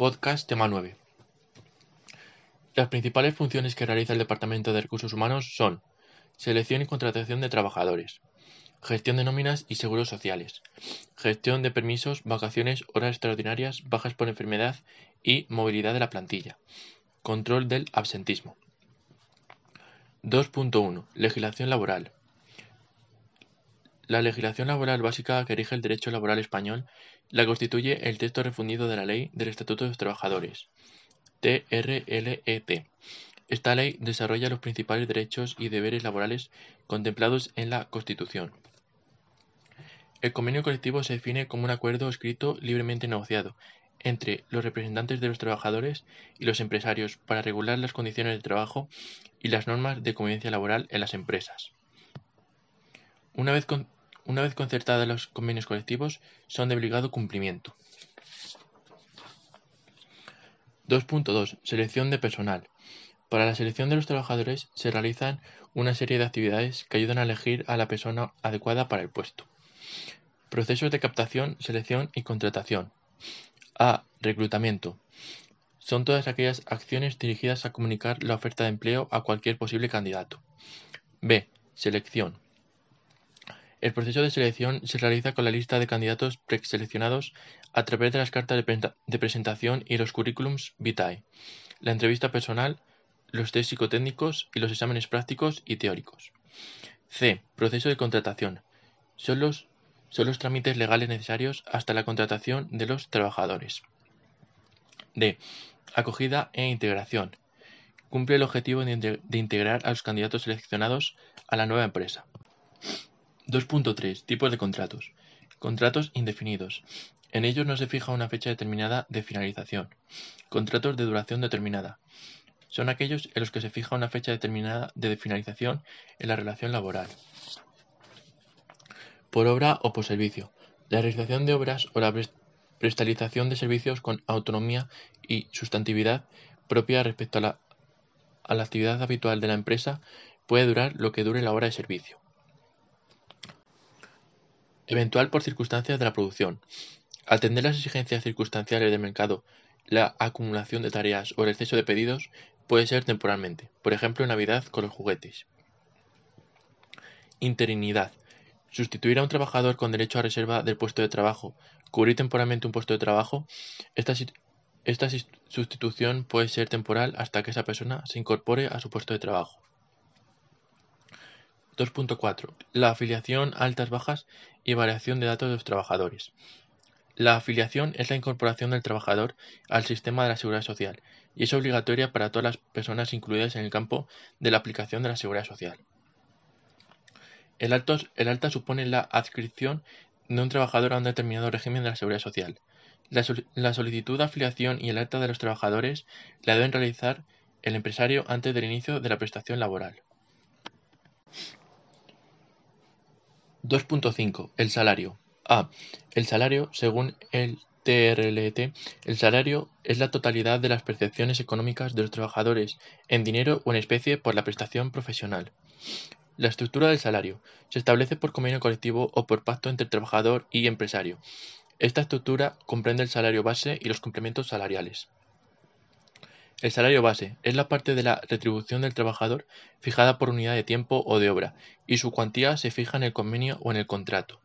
Podcast tema 9. Las principales funciones que realiza el Departamento de Recursos Humanos son selección y contratación de trabajadores, gestión de nóminas y seguros sociales, gestión de permisos, vacaciones, horas extraordinarias, bajas por enfermedad y movilidad de la plantilla, control del absentismo. 2.1. Legislación laboral. La legislación laboral básica que rige el derecho laboral español la constituye el texto refundido de la Ley del Estatuto de los Trabajadores, TRLET. E Esta ley desarrolla los principales derechos y deberes laborales contemplados en la Constitución. El convenio colectivo se define como un acuerdo escrito libremente negociado entre los representantes de los trabajadores y los empresarios para regular las condiciones de trabajo y las normas de convivencia laboral en las empresas. Una vez, una vez concertados los convenios colectivos, son de obligado cumplimiento. 2.2. Selección de personal. Para la selección de los trabajadores se realizan una serie de actividades que ayudan a elegir a la persona adecuada para el puesto. Procesos de captación, selección y contratación. A. Reclutamiento. Son todas aquellas acciones dirigidas a comunicar la oferta de empleo a cualquier posible candidato. B. Selección. El proceso de selección se realiza con la lista de candidatos preseleccionados a través de las cartas de presentación y los currículums vitae, la entrevista personal, los test psicotécnicos y los exámenes prácticos y teóricos. C. Proceso de contratación. Son los son los trámites legales necesarios hasta la contratación de los trabajadores. D. Acogida e integración. Cumple el objetivo de integrar a los candidatos seleccionados a la nueva empresa. 2.3. Tipos de contratos. Contratos indefinidos. En ellos no se fija una fecha determinada de finalización. Contratos de duración determinada. Son aquellos en los que se fija una fecha determinada de finalización en la relación laboral por obra o por servicio, la realización de obras o la prestalización de servicios con autonomía y sustantividad propia respecto a la, a la actividad habitual de la empresa puede durar lo que dure la hora de servicio. Eventual por circunstancias de la producción. Atender las exigencias circunstanciales del mercado, la acumulación de tareas o el exceso de pedidos puede ser temporalmente, por ejemplo en Navidad con los juguetes. Interinidad. Sustituir a un trabajador con derecho a reserva del puesto de trabajo, cubrir temporalmente un puesto de trabajo, esta, sustitución puede ser temporal hasta que esa persona se incorpore a su puesto de trabajo. 2.4. La afiliación altas, bajas y variación de datos de los trabajadores. La afiliación es la incorporación del trabajador al sistema de la seguridad social y es obligatoria para todas las personas incluidas en el campo de la aplicación de la seguridad social. El alta supone la adscripción de un trabajador a un determinado régimen de la Seguridad Social. La, solicitud de afiliación y el alta de los trabajadores la deben realizar el empresario antes del inicio de la prestación laboral. 2.5. El salario. A. El salario, según el TRLT, el salario es la totalidad de las percepciones económicas de los trabajadores en dinero o en especie por la prestación profesional. La estructura del salario se establece por convenio colectivo o por pacto entre trabajador y empresario. Esta estructura comprende el salario base y los complementos salariales. El salario base es la parte de la retribución del trabajador fijada por unidad de tiempo o de obra, y su cuantía se fija en el convenio o en el contrato.